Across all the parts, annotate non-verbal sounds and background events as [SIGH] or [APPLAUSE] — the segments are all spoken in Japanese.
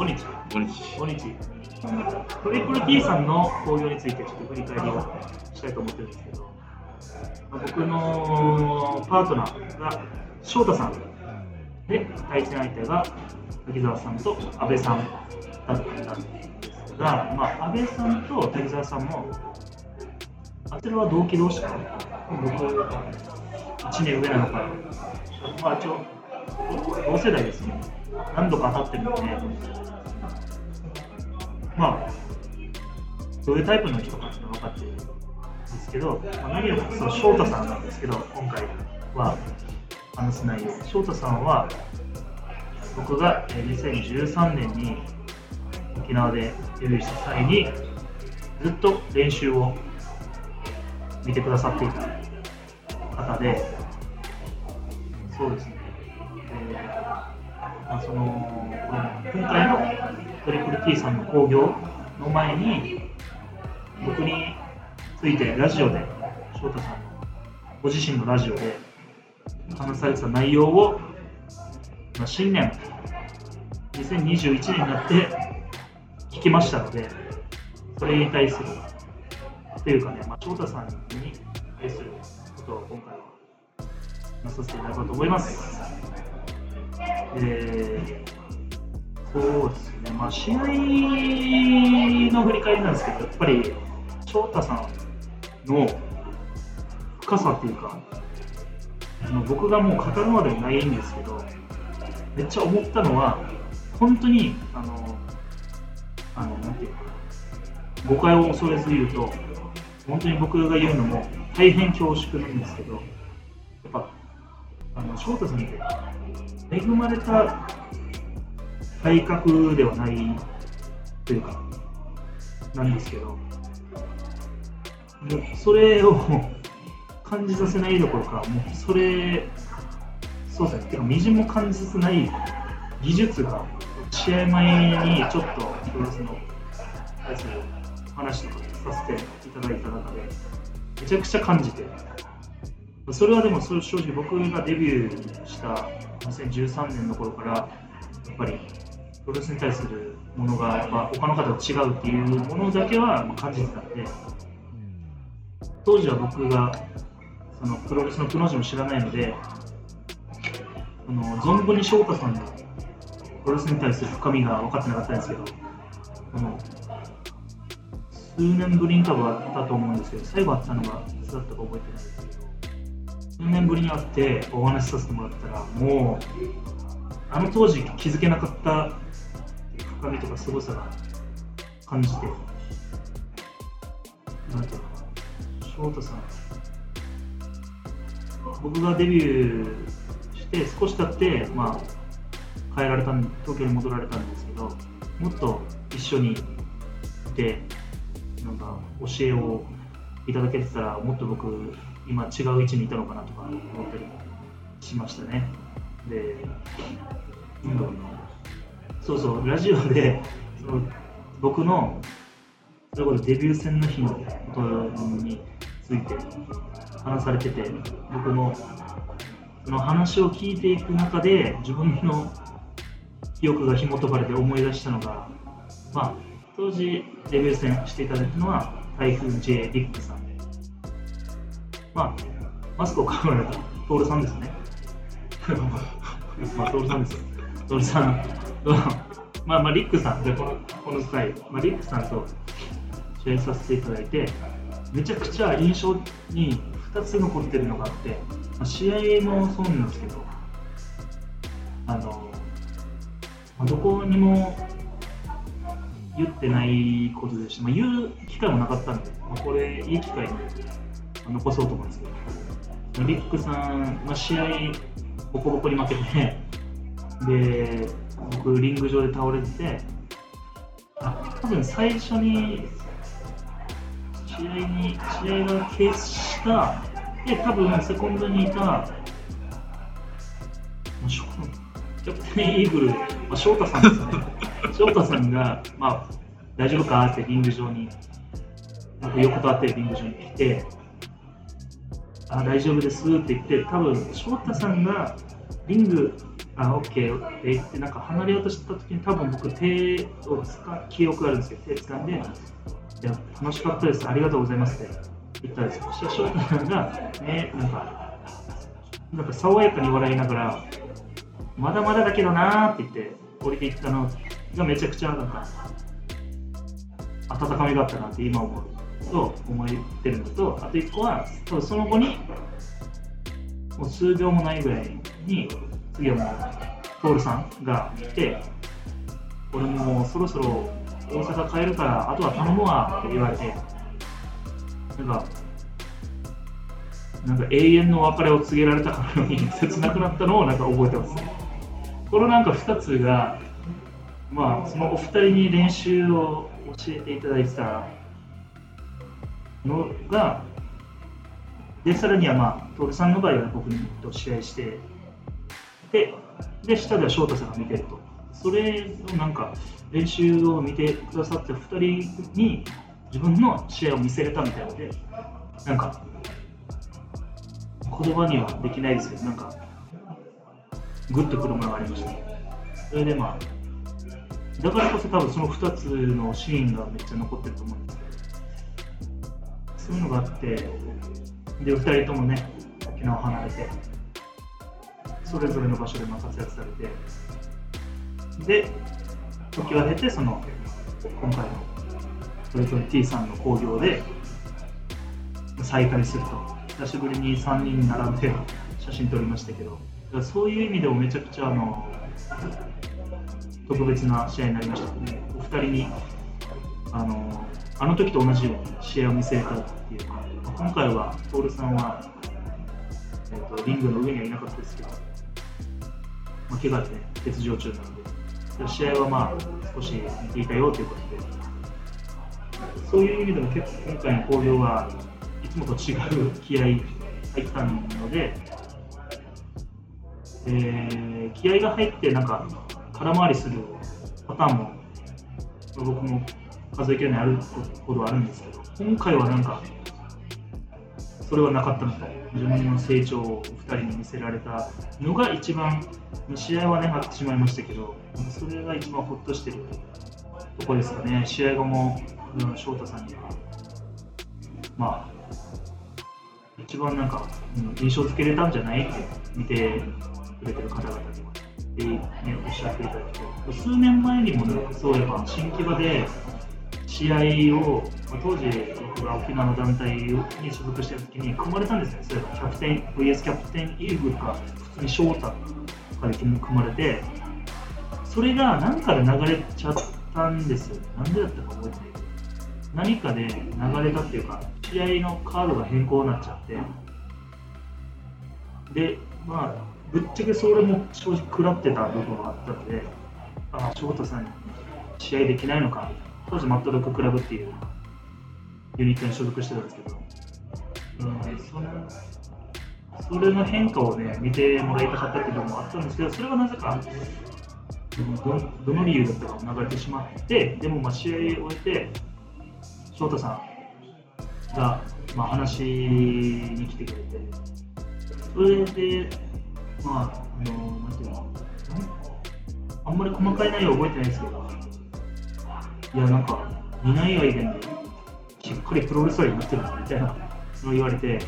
5日。5日。5日。トリプル T さんの興行についてちょっと振り返りをしたいと思ってるんですけど、まあ僕のパートナーが翔太さんで、対戦相手が滝沢さんと阿部さんだったんですが、まあ、阿部さんと滝沢さんも、あちらは同期同士かな。僕、1年上なのかな。まあ、一応、同世代ですね。何度か当たってるんで、まあ、どういうタイプの人かっていうのが分かってるんですけど、まあ、何よりもその翔太さんなんですけど、今回は話す内容。翔太さんは、僕が2013年に沖縄でデビューした際に、ずっと練習を見てくださっていた方で、そうですね、えーまあ、その今回のトリプル T さんの興行の前に、僕についてラジオで、翔太さんのご自身のラジオで話されてた内容を、まあ、新年、2021年になって聞きましたので、それに対する、というかね、まあ、翔太さんに対することを今回は話させていただこうと思います。えーそうですね、まあ、試合の振り返りなんですけど、やっぱり翔太さんの深さっていうか、あの僕がもう語るまでもないんですけど、めっちゃ思ったのは、本当に、あの、あのなんていうか、誤解を恐れず言うと、本当に僕が言うのも大変恐縮なんですけど、やっぱ、あの翔太さんって、恵まれた体格ではないというか、なんですけど、もうそれを [LAUGHS] 感じさせないどころか、もうそれ、そうですね、てか、みじんも感じさせない技術が、試合前にちょっとプロレスの対する話とかさせていただいた中で、めちゃくちゃ感じて、それはでも正直僕がデビューした2013年の頃から、やっぱりプロレスに対するものがやっぱ他の方と違うっていうものだけはまあ感じてたんで、当時は僕がそのプロレスのプロジも知らないので、あの存分に翔太さんのプロレスに対する深みが分かってなかったんですけど、あの数年ぶりに多分あったと思うんですけど、最後会ったのがいつだったか覚えてない。ですけど、数年ぶりに会ってお話しさせてもらったら、もう、あの当時気づけなかった深みとか凄さが感じて、なんていうのかな、翔太さん、僕がデビューして少し経って、まあ、帰られたん東京に戻られたんですけど、もっと一緒にいて、なんか教えをいただけてたら、もっと僕、今違う位置にいたのかなとか思ったりもしましたね。で、なんだろうな、そうそう、ラジオで、その僕の、それこそデビュー戦の日のことについて話されてて、僕のその話を聞いていく中で、自分の記憶が紐解かれて思い出したのが、まあ、当時デビュー戦していただいたのは、台風 J リックさんで、まあ、マスクをかぶられたトールさんですね。[LAUGHS] まあ、トールさんですよ。トールさんまあ、まあ、リックさんで、このこの際、まあ、リックさんと試合させていただいて、めちゃくちゃ印象に2つ残ってるのがあって、まあ、試合もそうなんですけど、あの、まあ、どこにも言ってないことでし。まあ、言う機会もなかったんで、まあ、これ、いい機会に残そうと思うんですけど、リックさん、まあ、試合、ボコボコに負けて、で、僕、リング上で倒れてて、あ多分最初に試合に、試合が決した、で、多分セコンドにいた、キャプテンイーグル、まあ、翔太さんですね。[LAUGHS] 翔太さんが、まあ、大丈夫かってリング上に、なんか横たわってリング上に来て、あ大丈夫ですって言って、多分翔太さんがリングあ、オッケーって言って、なんか離れようとしたときに、多分僕、手をつか、記憶があるんですけど、手掴んで、いや、楽しかったです、ありがとうございますって言ったんですよ。そしたら翔太さんが、ね、なんか、なんか爽やかに笑いながら、まだまだだけどなーって言って、降りていったのがめちゃくちゃなんか、温かみがあったなって今思うと思ってるのと、あと1個は、多分その後に、もう数秒もないぐらいに、次はもう、徹さんが来て、俺もそろそろ大阪帰るから、あとは頼むわって言われて、なんか、なんか永遠の別れを告げられたかのように [LAUGHS] 切なくなったのをなんか覚えてます。このなんか2つが、まあ、そのお二人に練習を教えていただいてたのが、で、さらにはまあ、徹さんの場合は僕と試合して、で、で下では翔太さんが見てると。それのなんか練習を見てくださって2人に自分の試合を見せれたみたいで、なんか言葉にはできないですけど、なんかグッとくるものがありました。それでまあ、だからこそ多分その2つのシーンがめっちゃ残ってると思うんですけど、そういうのがあって、で、2人ともね、沖縄離れて、それぞれの場所でま活躍されて、で、時は経て、その、今回のトリトリ T さんの興行で再会すると。久しぶりに3人並んで写真撮りましたけど、そういう意味でもめちゃくちゃあの特別な試合になりましたね。お二人にあのあの時と同じように試合を見せれたっていうか、今回は徹さんは、えーと、リングの上にはいなかったですけど、まあ、怪我で、ね、欠場中なので、試合はまあ少し見ていたよということで、そういう意味でも結構今回の興行はいつもと違う気合入ったので、えー、気合が入ってなんか空回りするパターンも僕も数えきれないあるほどあるんですけど。今回はなんかそれはなかったのと。自分の成長を2人に見せられたのが一番試合はね負ってしまいましたけどそれが一番ほっとしてるとこですかね。試合後も、うん、翔太さんにはまあ一番なんか、うん、印象付けれたんじゃないって見てくれてる方々には、ね、おっしゃっていただい。て、数年前にもね、そういえば新木場で試合を、まあ、当時僕が沖縄の団体に所属してる時に組まれたんですね、そういえばキャプテン、VS キャプテンイーグルか、普通に翔太とかで組まれて、それが何かで流れちゃったんですよ。なんでだったか覚えてないけど。何かで流れたっていうか、試合のカードが変更になっちゃって、で、まあ、ぶっちゃけそれも正直食らってた部分があったので、ああ、翔太さんに試合できないのか、当時マットドッグクラブっていうユニットに所属してたんですけど、うん、そのそれの変化をね、見てもらいたかったっていうのもあったんですけど、それはなぜか、どどの理由だったか流れてしまって、でもまあ試合を終えて、翔太さんが、まあ、話に来てくれて、それで、まあ、あの、なんていうの、あんまり細かい内容覚えてないですけど、いや、なんか、見ない間に、しっかりプロレスラーになってるみたいなのを言われて、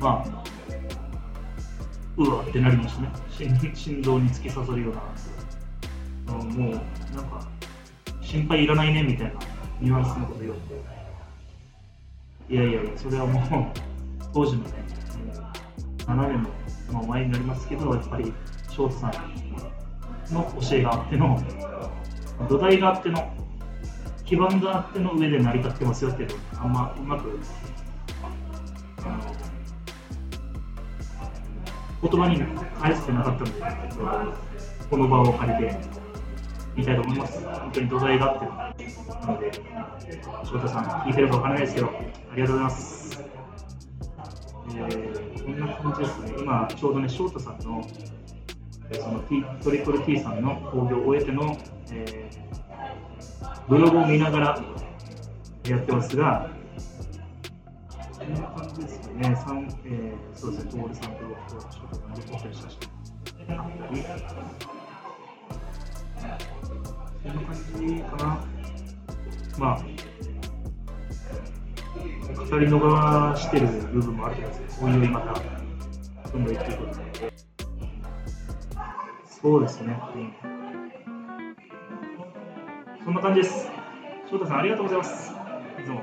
まあ、うわってなりましたね。[LAUGHS] 心臓に突き刺さるような、もう、なんか、心配いらないねみたいなニュアンスのこと言われて、いやいやいや、それはもう、当時のね、7年の前になりますけど、やっぱり翔太さんの教えがあっての、土台があっての、基盤があっての上で成り立ってますよっていうのあんまうまく、言葉に返せてなかったので、この場を借りて言いたいと思います。本当に土台があってなので、翔太さん、聞いてるかわからないですけど、ありがとうございます。えー、こんな感じですね。今、ちょうどね、翔太さんの、その T トリプル T さんの興行を終えての、えー、ブログを見ながらやってますが、こんな感じですよね。えー、そうですね、徹さんと翔太さんで撮ってる写真。りそんな感じかな。まあ、語り逃してる部分もあると思うんですけど、おいおいまた、どんどん言っていくことで。そうですね。うんそんな感じです。翔太さん、ありがとうございます。いつも。